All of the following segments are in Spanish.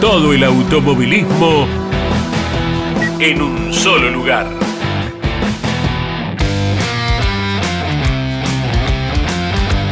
Todo el automovilismo en un solo lugar.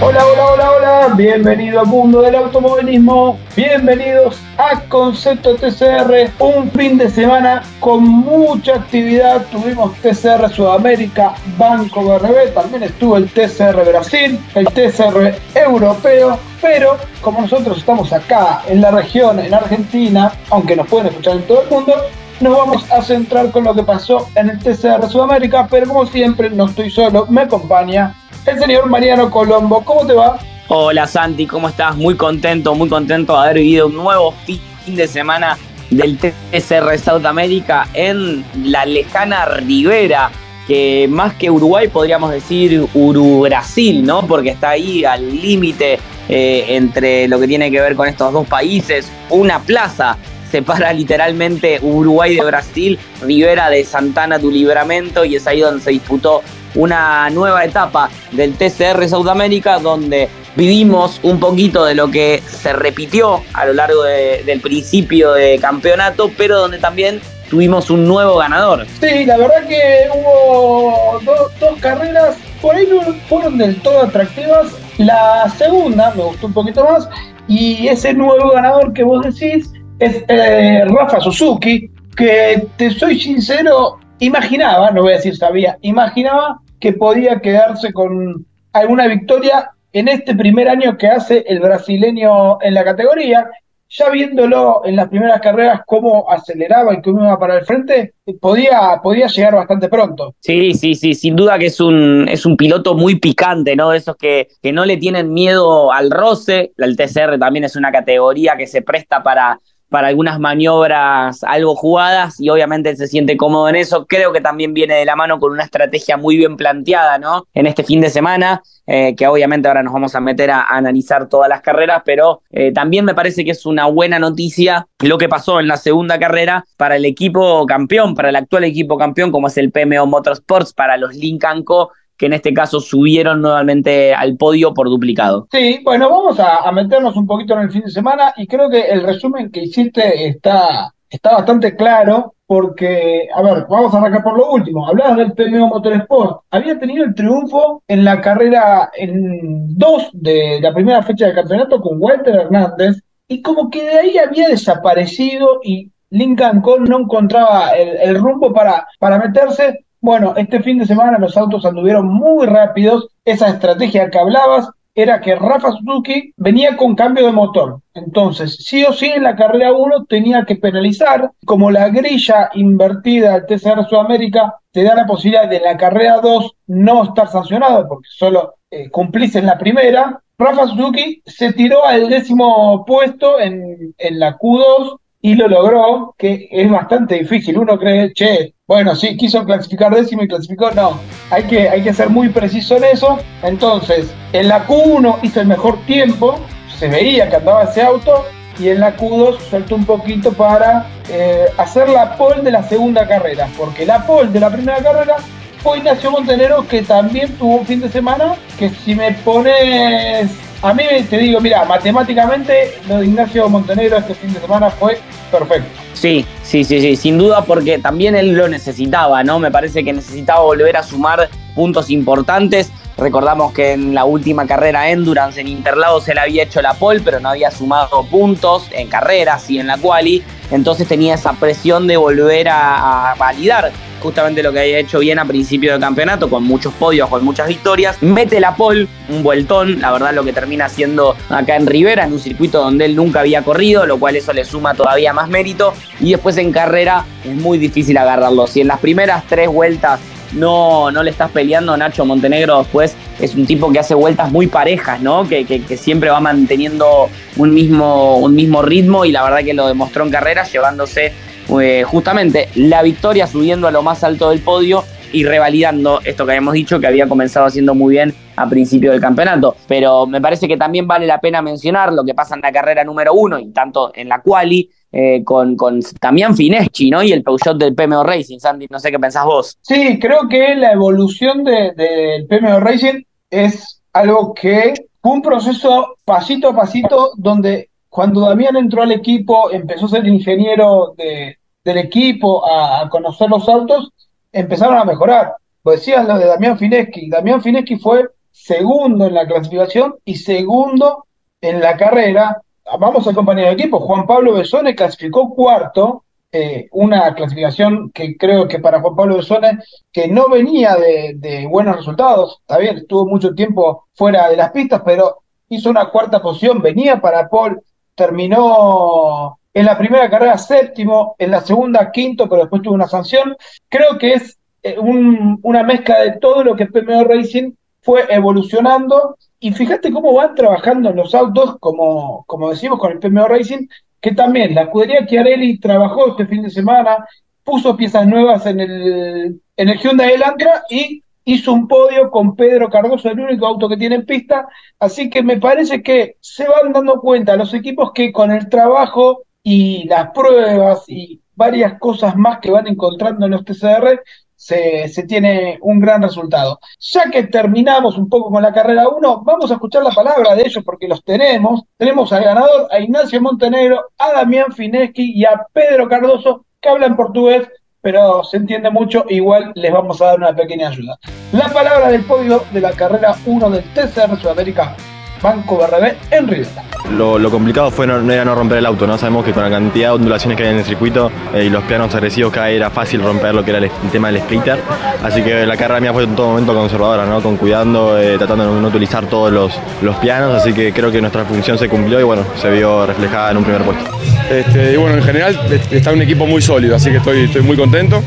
Hola, hola, hola, hola, bienvenido al mundo del automovilismo, bienvenidos a Concepto TCR, un fin de semana con mucha actividad, tuvimos TCR Sudamérica, Banco BRB, también estuvo el TCR Brasil, el TCR Europeo, pero como nosotros estamos acá en la región, en Argentina, aunque nos pueden escuchar en todo el mundo, nos vamos a centrar con lo que pasó en el TCR Sudamérica, pero como siempre no estoy solo, me acompaña el señor Mariano Colombo. ¿Cómo te va? Hola Santi, ¿cómo estás? Muy contento, muy contento de haber vivido un nuevo fin de semana del TCR Sudamérica en la lejana Ribera, que más que Uruguay podríamos decir Uru-Brasil, ¿no? Porque está ahí al límite eh, entre lo que tiene que ver con estos dos países. Una plaza separa literalmente Uruguay de Brasil, Rivera de Santana tu Libramento, y es ahí donde se disputó una nueva etapa del TCR Sudamérica donde vivimos un poquito de lo que se repitió a lo largo del principio de campeonato, pero donde también tuvimos un nuevo ganador. Sí, la verdad que hubo dos carreras, por ahí no fueron del todo atractivas. La segunda me gustó un poquito más y ese nuevo ganador que vos decís es eh, Rafa Suzuki, que te soy sincero, imaginaba, no voy a decir sabía, imaginaba que podía quedarse con alguna victoria en este primer año que hace el brasileño en la categoría. Ya viéndolo en las primeras carreras cómo aceleraba y cómo iba para el frente, podía, podía llegar bastante pronto. Sí, sí, sí, sin duda que es un, es un piloto muy picante, ¿no? De esos que, que no le tienen miedo al roce. El TCR también es una categoría que se presta para, para algunas maniobras algo jugadas y obviamente él se siente cómodo en eso. Creo que también viene de la mano con una estrategia muy bien planteada, ¿no? En este fin de semana, eh, que obviamente ahora nos vamos a meter a, analizar todas las carreras, pero eh, también me parece que es una buena noticia lo que pasó en la segunda carrera para el equipo campeón, para el actual equipo campeón, como es el PMO Motorsports, para los Lincoln Co que en este caso subieron nuevamente al podio por duplicado. Sí, bueno, vamos a, meternos un poquito en el fin de semana y creo que el resumen que hiciste está, está bastante claro porque, a ver, vamos a arrancar por lo último. Hablabas del PMO Motorsport. Había tenido el triunfo en la carrera en dos de la primera fecha del campeonato con Walter Hernández y como que de ahí había desaparecido y Lincoln Cole no encontraba el, el rumbo para, para meterse bueno, este fin de semana los autos anduvieron muy rápidos. Esa estrategia que hablabas era que Rafa Suzuki venía con cambio de motor. Entonces, sí o sí en la carrera 1 tenía que penalizar. Como la grilla invertida al TCR Sudamérica te da la posibilidad de en la carrera 2 no estar sancionado porque solo eh, cumplís en la primera, Rafa Suzuki se tiró al décimo puesto en, en la Q2 y lo logró, que es bastante difícil. Uno cree, che, bueno, sí, quiso clasificar décimo y clasificó, no. Hay que, hay que ser muy preciso en eso. Entonces, en la Q1 hizo el mejor tiempo, se veía que andaba ese auto, y en la Q2 saltó un poquito para eh, hacer la pole de la segunda carrera, porque la pole de la primera carrera fue Ignacio Montenero, que también tuvo un fin de semana, que si me pones a mí te digo, mira, matemáticamente lo de Ignacio Montenegro este fin de semana fue perfecto. Sí, sí, sí, sí, sin duda porque también él lo necesitaba, ¿no? Me parece que necesitaba volver a sumar puntos importantes. Recordamos que en la última carrera Endurance en Interlagos él había hecho la pole, pero no había sumado puntos en carreras y en la quali. Entonces tenía esa presión de volver a, validar justamente lo que había hecho bien a principio del campeonato, con muchos podios, con muchas victorias. Mete la pole, un vueltón, la verdad lo que termina haciendo acá en Rivera, en un circuito donde él nunca había corrido, lo cual eso le suma todavía más mérito. Y después en carrera es muy difícil agarrarlo. Si en las primeras tres vueltas no, no le estás peleando. Nacho Montenegro después es un tipo que hace vueltas muy parejas, ¿no? Que, que, siempre va manteniendo un mismo, un mismo ritmo y la verdad que lo demostró en carrera, llevándose eh, justamente la victoria, subiendo a lo más alto del podio y revalidando esto que habíamos dicho que había comenzado haciendo muy bien a principio del campeonato. Pero me parece que también vale la pena mencionar lo que pasa en la carrera número uno y tanto en la quali eh, con, con Damián Fineschi, ¿no? Y el Peugeot del PMO Racing, Sandy, no sé qué pensás vos. Sí, creo que la evolución del de, PMO Racing es algo que fue un proceso pasito a pasito donde cuando Damián entró al equipo, empezó a ser ingeniero del equipo, a, conocer los autos, empezaron a mejorar. Pues decías lo de Damián Fineschi. Damián Fineschi fue segundo en la clasificación y segundo en la carrera. Vamos al compañero de equipo, Juan Pablo Besone clasificó cuarto, eh, una clasificación que creo que para Juan Pablo Besone, que no venía de, buenos resultados, está bien, estuvo mucho tiempo fuera de las pistas, pero hizo una cuarta posición, venía para Paul, terminó en la primera carrera séptimo, en la segunda quinto, pero después tuvo una sanción. Creo que es eh, una mezcla de todo lo que PMO Racing fue evolucionando y fíjate cómo van trabajando los autos, como, como decimos con el PMO Racing, que también la escudería Chiarelli trabajó este fin de semana, puso piezas nuevas en el, en el Hyundai Elantra y hizo un podio con Pedro Cardoso, el único auto que tiene en pista, así que me parece que se van dando cuenta los equipos que con el trabajo y las pruebas y varias cosas más que van encontrando en los TCR, se, tiene un gran resultado. Ya que terminamos un poco con la carrera 1, vamos a escuchar la palabra de ellos porque los tenemos. Tenemos al ganador, a Ignacio Montenegro, a Damián Fineschi y a Pedro Cardoso, que hablan portugués pero se entiende mucho, igual les vamos a dar una pequeña ayuda. La palabra del podio de la carrera 1 del TCR Sudamérica, Banco BRB en Rivera. Lo, complicado fue no, era no romper el auto, ¿no? Sabemos que con la cantidad de ondulaciones que hay en el circuito eh, y los pianos agresivos que hay era fácil romper lo que era el, tema del splitter. Así que la carrera mía fue en todo momento conservadora, ¿no? Con cuidando, eh, tratando de no utilizar todos los, los pianos, así que creo que nuestra función se cumplió y bueno, se vio reflejada en un primer puesto. Este, y bueno, en general está un equipo muy sólido, así que estoy, estoy muy contento.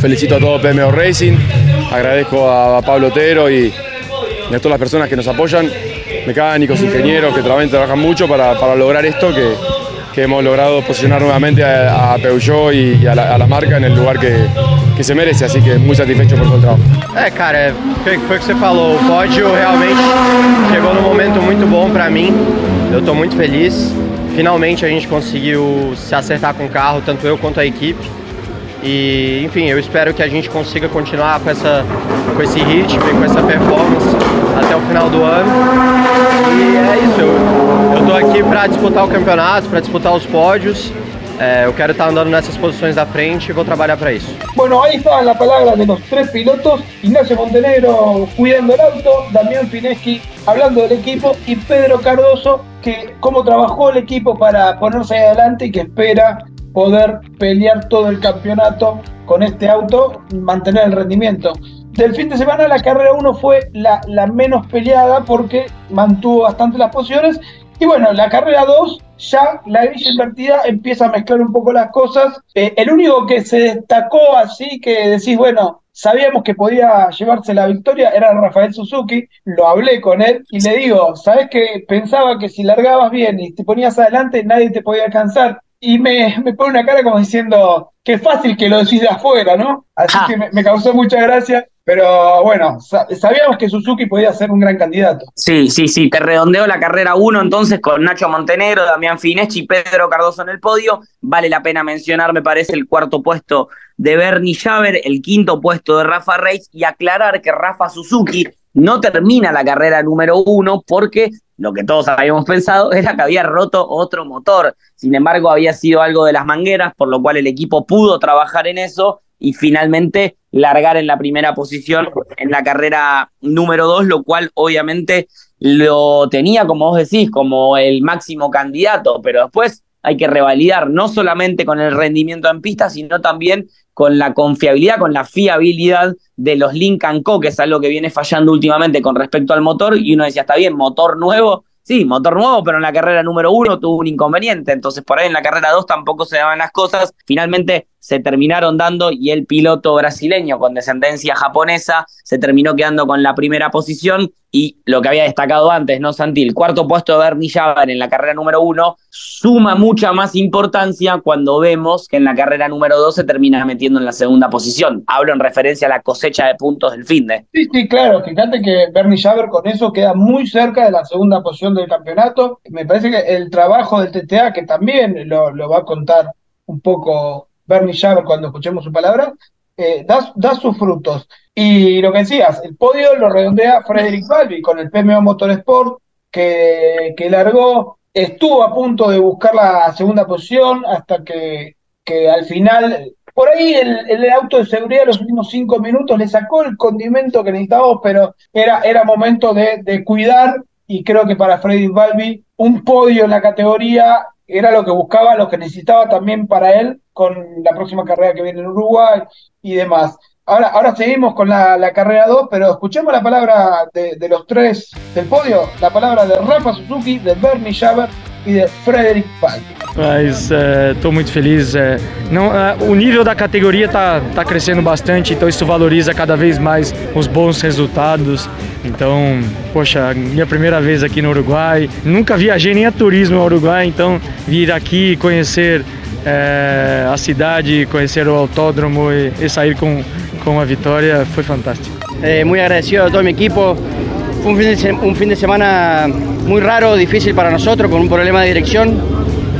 Felicito a todo PMO Racing, agradezco a Pablo Otero y, a todas las personas que nos apoyan, mecánicos, ingenieros, que también trabajan mucho para, lograr esto, que, hemos logrado posicionar nuevamente a, Peugeot y, a, la, marca en el lugar que, se merece, así que muy satisfecho por todo el trabajo. É, cara, foi, foi o que você falou, o pódio realmente chegou num momento muito bom para mim, eu estou muito feliz. Finalmente a gente conseguiu se acertar com o carro, tanto eu quanto a equipe. E, enfim, eu espero que a gente consiga continuar com, essa, com esse ritmo e com essa performance até o final do ano. E é isso, eu estou aqui para disputar o campeonato, para disputar os pódios. Eh, eu quero estar andando nessas posições da frente e vou trabalhar para isso. Bueno, ahí está la palabra de tres pilotos, Ignacio Montenegro cuidando el auto, Damián Fineschi hablando del equipo y Pedro Cardoso que cómo trabajó el equipo para ponerse adelante y que espera poder pelear todo el campeonato con este auto y mantener el rendimiento. Del fin de semana la carrera 1 fue la, la menos peleada porque mantuvo bastante las posiciones y bueno, la carrera 2 ya la grilla invertida empieza a mezclar un poco las cosas. Eh, el único que se destacó así, que decís, bueno, sabíamos que podía llevarse la victoria, era Rafael Suzuki. Lo hablé con él y le digo, ¿sabes que Pensaba que si largabas bien y te ponías adelante, nadie te podía alcanzar. Y me, me pone una cara como diciendo, qué fácil que lo decís de afuera, ¿no? Así que me, me causó mucha gracia. Pero bueno, sabíamos que Suzuki podía ser un gran candidato. Sí, sí, sí. Te redondeo la carrera 1 entonces con Nacho Montenegro, Damián Fineschi y Pedro Cardoso en el podio. Vale la pena mencionar, me parece, el cuarto puesto de Bernie Javer, el quinto puesto de Rafa Reis y aclarar que Rafa Suzuki no termina la carrera número uno porque lo que todos habíamos pensado era que había roto otro motor. Sin embargo, había sido algo de las mangueras, por lo cual el equipo pudo trabajar en eso y finalmente largar en la primera posición en la carrera número dos, lo cual obviamente lo tenía, como vos decís, como el máximo candidato, pero después hay que revalidar no solamente con el rendimiento en pista, sino también con la confiabilidad, con la fiabilidad de los Lincoln Co, que es algo que viene fallando últimamente con respecto al motor, y uno decía, está bien, motor nuevo, sí, motor nuevo, pero en la carrera número uno tuvo un inconveniente, entonces por ahí en la carrera dos tampoco se daban las cosas. Finalmente se terminaron dando y el piloto brasileño con descendencia japonesa se terminó quedando con la primera posición y lo que había destacado antes, ¿no, Santi? El cuarto puesto de Bernie Javar en la carrera número uno suma mucha más importancia cuando vemos que en la carrera número dos se termina metiendo en la segunda posición. Hablo en referencia a la cosecha de puntos del fin de. Sí, sí, claro. Fíjate que Bernie Javer con eso queda muy cerca de la segunda posición del campeonato. Me parece que el trabajo del TTA, que también lo va a contar un poco Bernie Javer cuando escuchemos su palabra, eh, da, sus frutos. Y lo que decías, el podio lo redondea Frederick Balbi con el PMO Motorsport, que, que largó, estuvo a punto de buscar la segunda posición hasta que, al final, por ahí el, auto de seguridad los últimos cinco minutos le sacó el condimento que necesitábamos, pero era, momento de, de cuidar y creo que para Frederick Balbi un podio en la categoría era lo que buscaba, lo que necesitaba también para él con la próxima carrera que viene en Uruguay y demás. Ahora, ahora seguimos con la, carrera 2, pero escuchemos la palabra de, los tres del podio, la palabra de Rafa Suzuki, de Bernie Schaber Frederick Pal. Mas estou é, muito feliz. É, não, é, o nível da categoria está tá crescendo bastante, então isso valoriza cada vez mais os bons resultados. Então, poxa, minha primeira vez aqui no Uruguai. Nunca viajei nem a turismo no Uruguai, então vir aqui conhecer é, a cidade, conhecer o autódromo e, e sair com, com a vitória foi fantástico. Eh, muy agradecido a todo mi equipo. Fue un fin, de, un fin de semana muy raro, difícil para nosotros, con un problema de dirección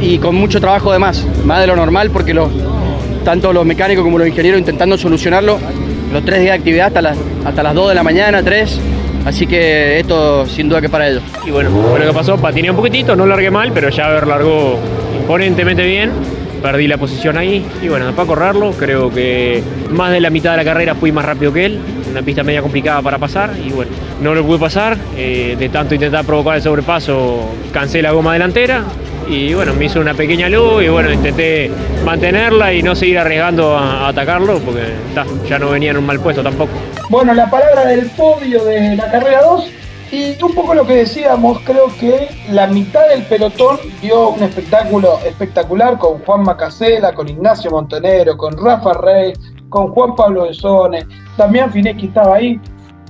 y con mucho trabajo de más, más de lo normal, porque los, tanto los mecánicos como los ingenieros intentando solucionarlo, los tres días de actividad hasta las, hasta las 2 de la mañana, 3, Así que esto sin duda que para ellos. Y bueno, bueno, que pasó, patiné un poquitito, no largué mal, pero ya ver largó imponentemente bien. Perdí la posición ahí y bueno, para correrlo, creo que más de la mitad de la carrera fui más rápido que él. Una pista media complicada para pasar y bueno, no lo pude pasar. Eh, de tanto intentar provocar el sobrepaso, cansé la goma delantera y bueno, me hizo una pequeña luz y bueno, intenté mantenerla y no seguir arriesgando a, atacarlo porque ya no venía en un mal puesto tampoco. Bueno, la palabra del podio de la carrera 2 y un poco lo que decíamos, creo que la mitad del pelotón dio un espectáculo espectacular con Juan Macasela, con Ignacio Montenegro, con Rafa Rey, con Juan Pablo Besone, también Fineschi estaba ahí.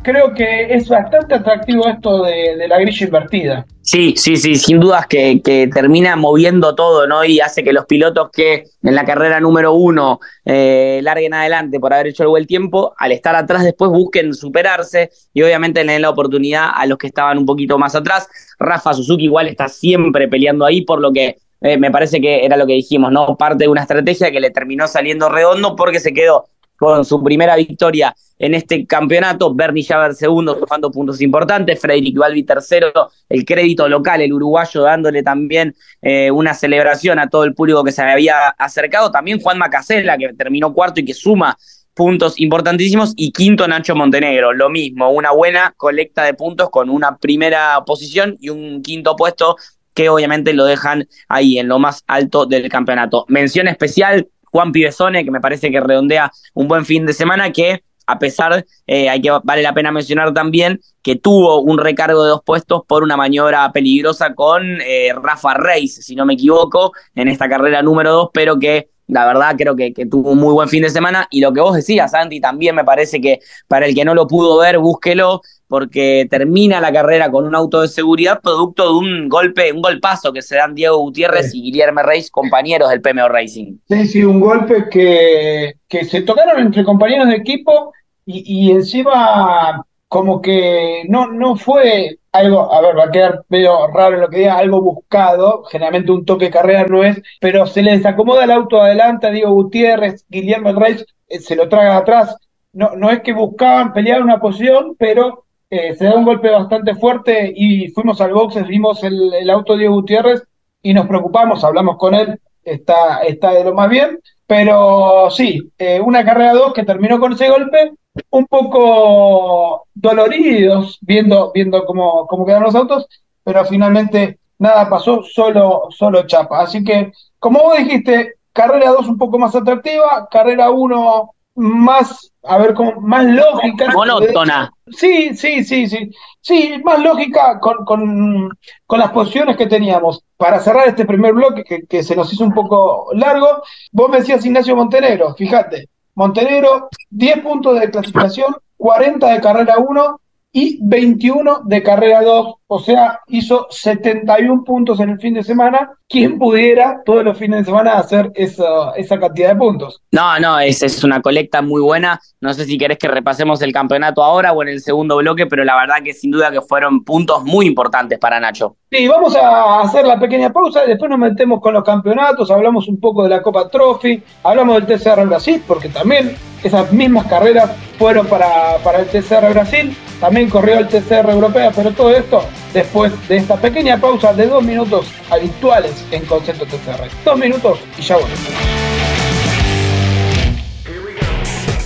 Creo que es bastante atractivo esto de, de la grilla invertida. Sí, sí, sí, sin dudas que, que, termina moviendo todo, ¿no? Y hace que los pilotos que en la carrera número uno eh, larguen adelante por haber hecho el buen tiempo, al estar atrás después busquen superarse y obviamente le den la oportunidad a los que estaban un poquito más atrás. Rafa Suzuki igual está siempre peleando ahí, por lo que eh, me parece que era lo que dijimos, ¿no? Parte de una estrategia que le terminó saliendo redondo porque se quedó con su primera victoria en este campeonato, Bernie Javer segundo, sumando puntos importantes, Frederick Balbi tercero, el crédito local, el uruguayo dándole también eh, una celebración a todo el público que se había acercado, también Juan Macasela, que terminó cuarto y que suma puntos importantísimos, y quinto Nacho Montenegro, lo mismo, una buena colecta de puntos con una primera posición y un quinto puesto que obviamente lo dejan ahí en lo más alto del campeonato. Mención especial Juan Pibesone, que me parece que redondea un buen fin de semana, que a pesar, eh, hay que vale la pena mencionar también que tuvo un recargo de dos puestos por una maniobra peligrosa con eh, Rafa Reis, si no me equivoco, en esta carrera número dos, pero que la verdad creo que, tuvo un muy buen fin de semana. Y lo que vos decías, Santi, también me parece que para el que no lo pudo ver, búsquelo, porque termina la carrera con un auto de seguridad producto de un golpe, un golpazo que se dan Diego Gutiérrez sí. y Guillermo Reis, compañeros del PMO Racing. Sí, sí, un golpe que, que se tocaron entre compañeros de equipo y, y encima como que no, no fue algo, a ver, va a quedar medio raro lo que diga, algo buscado, generalmente un toque de carrera no es, pero se les acomoda el auto adelante a Diego Gutiérrez, Guillermo Reis eh, se lo traga atrás, no, no es que buscaban pelear una posición, pero eh, se da un golpe bastante fuerte y fuimos al boxes, vimos el, el auto Diego Gutiérrez y nos preocupamos, hablamos con él, está, está de lo más bien, pero sí, eh, una carrera 2 que terminó con ese golpe, un poco doloridos viendo, viendo cómo, cómo quedaron los autos, pero finalmente nada pasó, solo, solo chapa. Así que, como vos dijiste, carrera 2 un poco más atractiva, carrera 1 más, a ver, como más lógica. Monótona. Sí, sí, sí, sí. Sí, más lógica con, con, con las posiciones que teníamos. para cerrar este primer bloque que, que se nos hizo un poco largo, vos me decías Ignacio Montenegro, fíjate, Montenegro, 10 puntos de clasificación, 40 de carrera 1 y 21 de carrera 2, o sea, hizo 71 puntos en el fin de semana. ¿Quién pudiera todos los fines de semana hacer esa, cantidad de puntos? No, no, es, es una colecta muy buena. No sé si querés que repasemos el campeonato ahora o en el segundo bloque, pero la verdad que sin duda que fueron puntos muy importantes para Nacho. Sí, vamos a hacer la pequeña pausa y después nos metemos con los campeonatos, hablamos un poco de la Copa Trophy, hablamos del TCR Brasil, porque también esas mismas carreras fueron para, para el TCR Brasil, también corrió el TCR Europea, pero todo esto después de esta pequeña pausa de dos minutos habituales en Concepto TCR. Dos minutos y ya volvemos.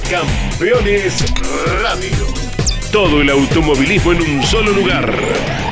Campeones Radio. Todo el automovilismo en un solo lugar.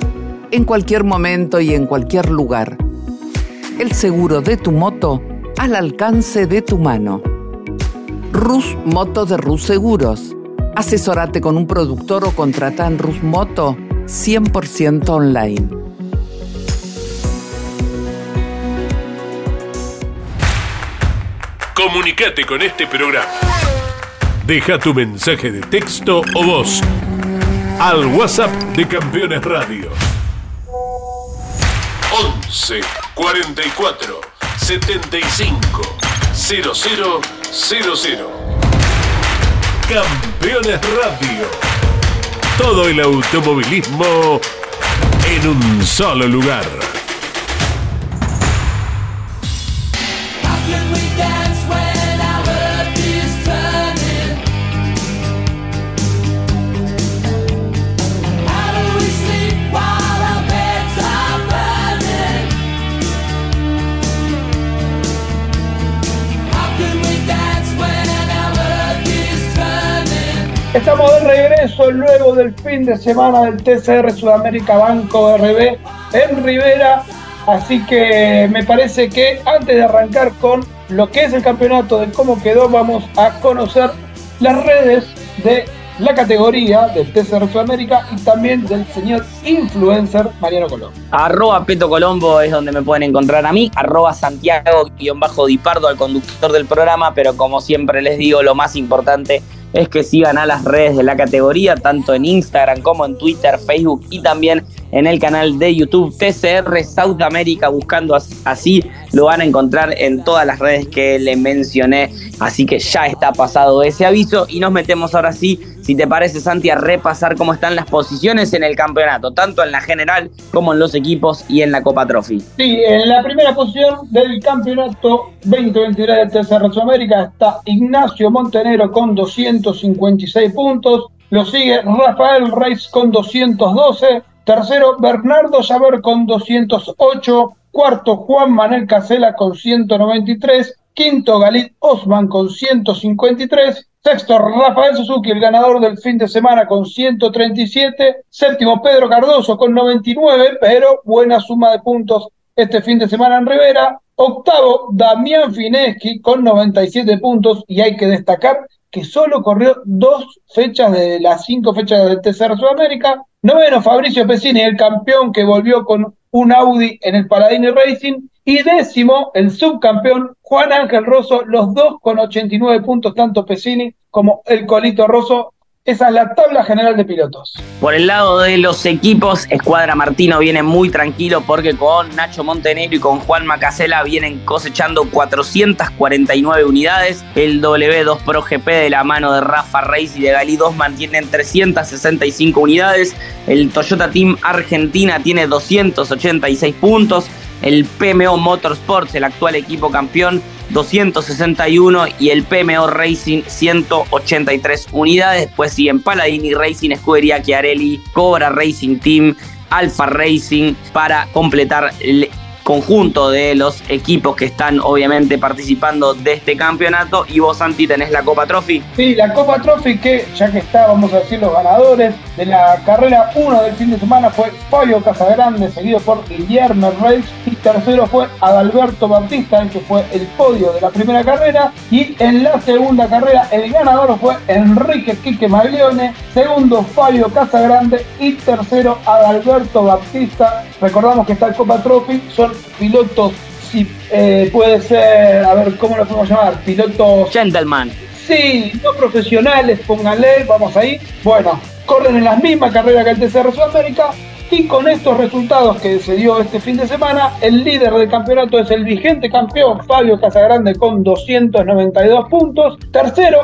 En cualquier momento y en cualquier lugar. El seguro de tu moto al alcance de tu mano. Rus Moto de Rus Seguros. Asesorate con un productor o contrata en Rus Moto 100% online. Comunicate con este programa. Deja tu mensaje de texto o voz al WhatsApp de Campeones Radio. 11 44 75 0000. Campeones Radio. Todo el automovilismo en un solo lugar. Estamos de regreso luego del fin de semana del TCR Sudamérica Banco RB en Rivera. Así que me parece que antes de arrancar con lo que es el campeonato, de cómo quedó, vamos a conocer las redes de la categoría del TCR Sudamérica y también del señor influencer Mariano Colombo. Arroba Peto Colombo es donde me pueden encontrar a mí, arroba Santiago-Dipardo al conductor del programa, pero como siempre les digo, lo más importante es que sigan a las redes de la categoría, tanto en Instagram como en Twitter, Facebook y también en el canal de YouTube TCR South America, buscando así lo van a encontrar en todas las redes que le mencioné. Así que ya está pasado ese aviso y nos metemos ahora sí, si te parece Santi, a repasar cómo están las posiciones en el campeonato, tanto en la general como en los equipos y en la Copa Trophy. Sí, en la primera posición del campeonato 2023 de TCR Sudamérica está Ignacio Montenegro con 256 puntos. Lo sigue Rafael Reis con 212. Tercero, Bernardo Saber con 208. Cuarto, Juan Manuel Casela con 193. Quinto, Galit Osman con 153. Sexto, Rafael Suzuki, el ganador del fin de semana con 137. Séptimo, Pedro Cardoso con 99, pero buena suma de puntos este fin de semana en Rivera. Octavo, Damián Fineschi con 97 puntos y hay que destacar que solo corrió dos fechas de las cinco fechas del TCR Sudamérica. Noveno, Fabricio Pesini, el campeón que volvió con un Audi en el Paladini Racing. Y décimo, el subcampeón Juan Ángel Rosso, los dos con 89 puntos, tanto Pesini como el Colito Rosso. Esa es la tabla general de pilotos. Por el lado de los equipos, Escuadra Martino viene muy tranquilo porque con Nacho Montenegro y con Juan Macasela vienen cosechando 449 unidades. El W2 Pro GP de la mano de Rafa Reis y de Gali 2 mantienen 365 unidades. El Toyota Team Argentina tiene 286 puntos. El PMO Motorsports, el actual equipo campeón, 261 y el PMO Racing 183 unidades. Después siguen Paladini Racing, Escudería Chiarelli, Cobra Racing Team, Alfa Racing para completar el conjunto de los equipos que están obviamente participando de este campeonato. Y vos, Santi, tenés la Copa Trophy. Sí, la Copa Trophy que ya que está, vamos a decir los ganadores de la carrera 1 del fin de semana fue Fabio Casagrande, seguido por Guillermo Reis. Y tercero fue Adalberto Bautista, que fue el podio de la primera carrera. Y en la segunda carrera el ganador fue Enrique Quique Maglione. Segundo Fabio Casagrande y tercero Adalberto Bautista. Recordamos que esta Copa Trophy son pilotos, si eh, puede ser, a ver, ¿cómo lo podemos llamar? Pilotos... Gentleman. Sí, no profesionales, pónganle, vamos ahí. Bueno, corren en las mismas carreras que el TCR Sudamérica, y con estos resultados que se dio este fin de semana, el líder del campeonato es el vigente campeón Fabio Casagrande con 292 puntos. Tercero,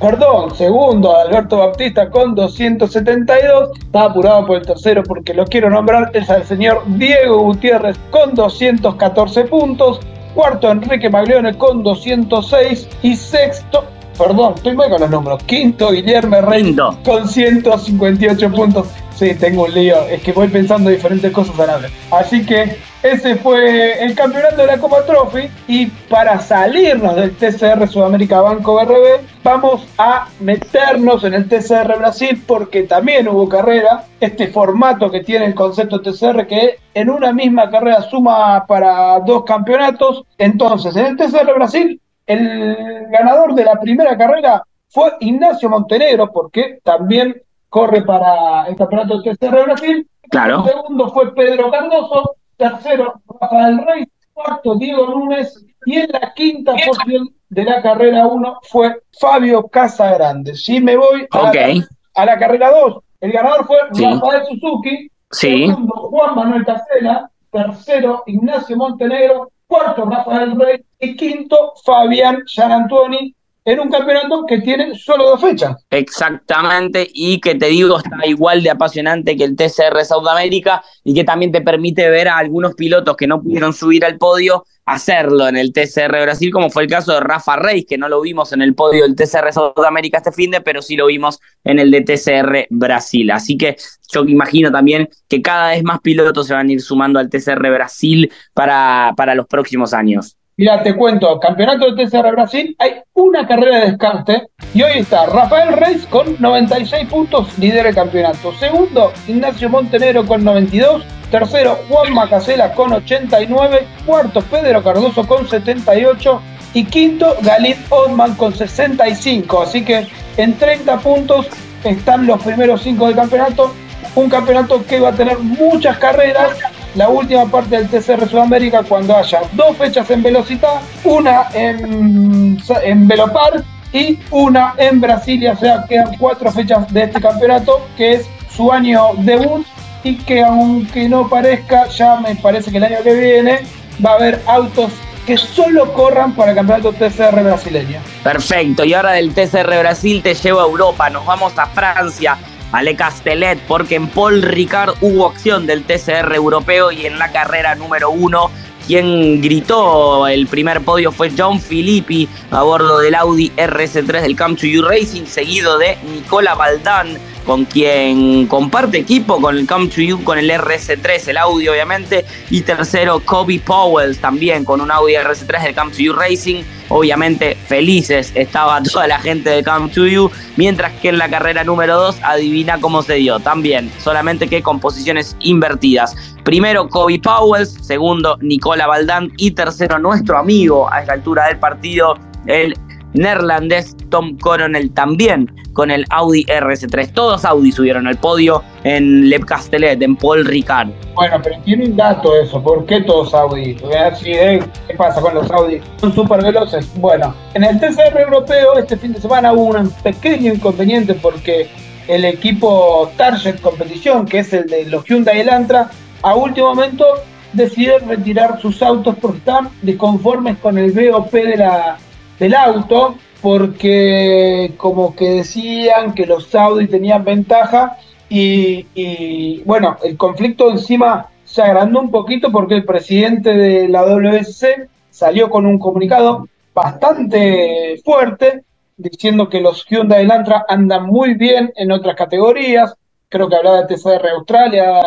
perdón, segundo, Alberto Baptista con 272. Está apurado por el tercero porque lo quiero nombrar, es el señor Diego Gutiérrez con 214 puntos. Cuarto, Enrique Maglione con 206. Y sexto, perdón, estoy mal con los números. Quinto, Guillermo Rey con 158 puntos. Sí, tengo un lío, es que voy pensando diferentes cosas a la vez. Así que ese fue el campeonato de la Copa Trophy y para salirnos del TCR Sudamérica Banco BRB vamos a meternos en el TCR Brasil porque también hubo carrera, este formato que tiene el concepto TCR que en una misma carrera suma para dos campeonatos. Entonces, en el TCR Brasil, el ganador de la primera carrera fue Ignacio Montenegro porque también corre para el campeonato de TCR Brasil. Claro. segundo fue Pedro Cardoso. Tercero, Rafael Rey. Cuarto, Diego Núñez. Y en la quinta posición de la carrera 1 fue Fabio Casagrande. Si me voy a, la, a la carrera 2, el ganador fue Rafael Suzuki. Sí. Segundo, Juan Manuel Casela. Tercero, Ignacio Montenegro. Cuarto, Rafael Rey. Y quinto, Fabián Gianantoni en un campeonato que tiene solo dos fechas. Exactamente, y que te digo está igual de apasionante que el TCR Sudamérica y que también te permite ver a algunos pilotos que no pudieron subir al podio hacerlo en el TCR Brasil, como fue el caso de Rafa Reis, que no lo vimos en el podio del TCR Sudamérica este fin de, pero sí lo vimos en el de TCR Brasil. Así que yo imagino también que cada vez más pilotos se van a ir sumando al TCR Brasil para, para los próximos años. Mira, te cuento, campeonato de TCR Brasil, hay una carrera de descarte y hoy está Rafael Reis con 96 puntos, lidera el campeonato. Segundo, Ignacio Montenegro con 92. Tercero, Juan Macasela con 89. Cuarto, Pedro Cardoso con 78. Y quinto, Galit Osman con 65. Así que en 30 puntos están los primeros cinco del campeonato. Un campeonato que va a tener muchas carreras la última parte del TCR Sudamérica cuando haya dos fechas en velocidad, una en, en Velopar y una en Brasilia, o sea, quedan cuatro fechas de este campeonato, que es su año debut y que aunque no parezca, ya me parece que el año que viene va a haber autos que solo corran para el campeonato TCR brasileño. Perfecto, y ahora del TCR Brasil te llevo a Europa, nos vamos a Francia Ale Castellet, porque en Paul Ricard hubo acción del TCR europeo y en la carrera número uno quien gritó el primer podio fue John Filippi a bordo del Audi RS3 del Camp to Racing, seguido de Nicola Baldán con quien comparte equipo con el Come to You, con el RS3, el Audi obviamente, y tercero Kobe Powell también con un Audi RS3 del Come to You Racing. Obviamente felices estaba toda la gente de Come to You, mientras que en la carrera número 2 adivina cómo se dio, también, solamente que con posiciones invertidas. Primero Kobe Powell, segundo Nicola Valdán y tercero nuestro amigo a esta altura del partido, el neerlandés Tom Coronel también con el Audi RS3. Todos Audi subieron al podio en Le Castellet, en Paul Ricard. Bueno, pero tiene un dato eso, ¿por qué todos Audi? ¿qué pasa con los Audi? Son súper veloces. Bueno, en el TCR europeo este fin de semana hubo un pequeño inconveniente porque el equipo Target Competición, que es el de los Hyundai y el Antra, a último momento decidieron retirar sus autos porque están desconformes con el BOP de la, del auto porque como que decían que los Audi tenían ventaja y, bueno, el conflicto encima se agrandó un poquito porque el presidente de la WSC salió con un comunicado bastante fuerte diciendo que los Hyundai Elantra andan muy bien en otras categorías, creo que hablaba de TCR Australia,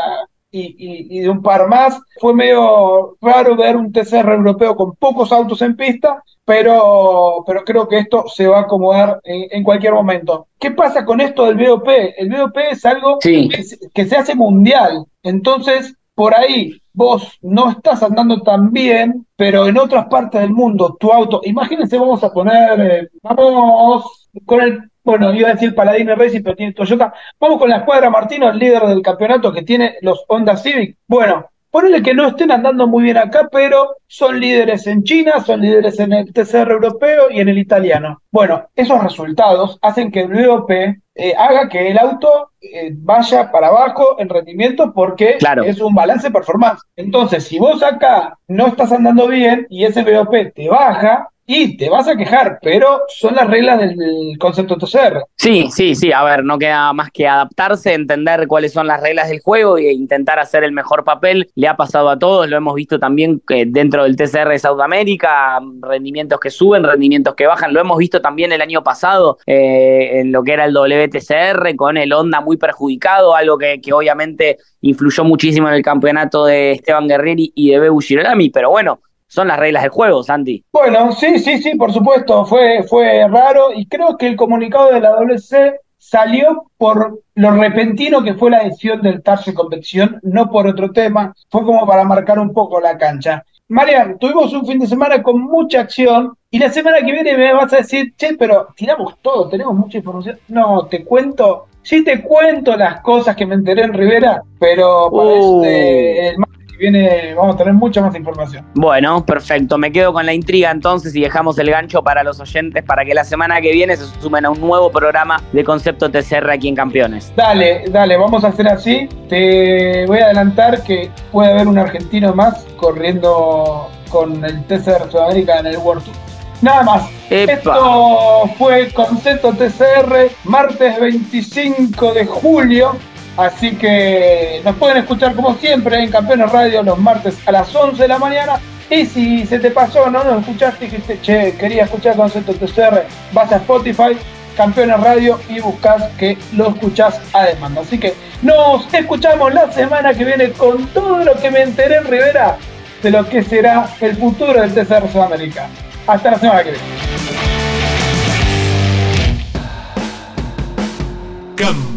y, de un par más. Fue medio raro ver un TCR europeo con pocos autos en pista, pero, pero creo que esto se va a acomodar en, cualquier momento. ¿Qué pasa con esto del BOP? El BOP es algo que, que se hace mundial. Entonces, por ahí vos no estás andando tan bien, pero en otras partes del mundo tu auto, imagínense, vamos a poner, eh, vamos con el bueno, iba a decir Paladino Racing, pero tiene Toyota. Vamos con la escuadra Martino, el líder del campeonato que tiene los Honda Civic. Bueno, ponele que no estén andando muy bien acá, pero son líderes en China, son líderes en el TCR europeo y en el italiano. Bueno, esos resultados hacen que el VOP eh, haga que el auto eh, vaya para abajo en rendimiento porque es un balance performance. Entonces, si vos acá no estás andando bien y ese VOP te baja, y te vas a quejar, pero son las reglas del concepto TCR. Sí, sí, sí. A ver, no queda más que adaptarse, entender cuáles son las reglas del juego e intentar hacer el mejor papel. Le ha pasado a todos, lo hemos visto también eh, dentro del TCR de Sudamérica, rendimientos que suben, rendimientos que bajan. Lo hemos visto también el año pasado eh, en lo que era el WTCR, con el Honda muy perjudicado, algo que, que obviamente influyó muchísimo en el campeonato de Esteban Guerrieri y de Bebu Girolami, pero bueno, son las reglas del juego, Santi. Bueno, sí, sí, sí, por supuesto, fue, fue raro y creo que el comunicado de la WC salió por lo repentino que fue la decisión del Tarso Convección, no por otro tema, fue como para marcar un poco la cancha. Marian, tuvimos un fin de semana con mucha acción y la semana que viene me vas a decir, che, pero tiramos todo, tenemos mucha información. No, te cuento, sí te cuento las cosas que me enteré en Rivera, pero para uh. este, el viene vamos a tener mucha más información. Bueno, perfecto. Me quedo con la intriga entonces y dejamos el gancho para los oyentes para que la semana que viene se sumen a un nuevo programa de Concepto TCR aquí en Campeones. Dale, dale, vamos a hacer así. Te voy a adelantar que puede haber un argentino más corriendo con el TCR Sudamérica en el World Tour. Nada más. Esto fue Concepto TCR, martes 25 de julio. Así que nos pueden escuchar como siempre en Campeones Radio los martes a las 11 de la mañana. Y si se te pasó, no nos escuchaste y dijiste, che, quería escuchar Concepto TCR, vas a Spotify, Campeones Radio y buscas que lo escuchás a demanda. Así que nos escuchamos la semana que viene con todo lo que me enteré en Rivera de lo que será el futuro del TCR Sudamérica. Hasta la semana que viene.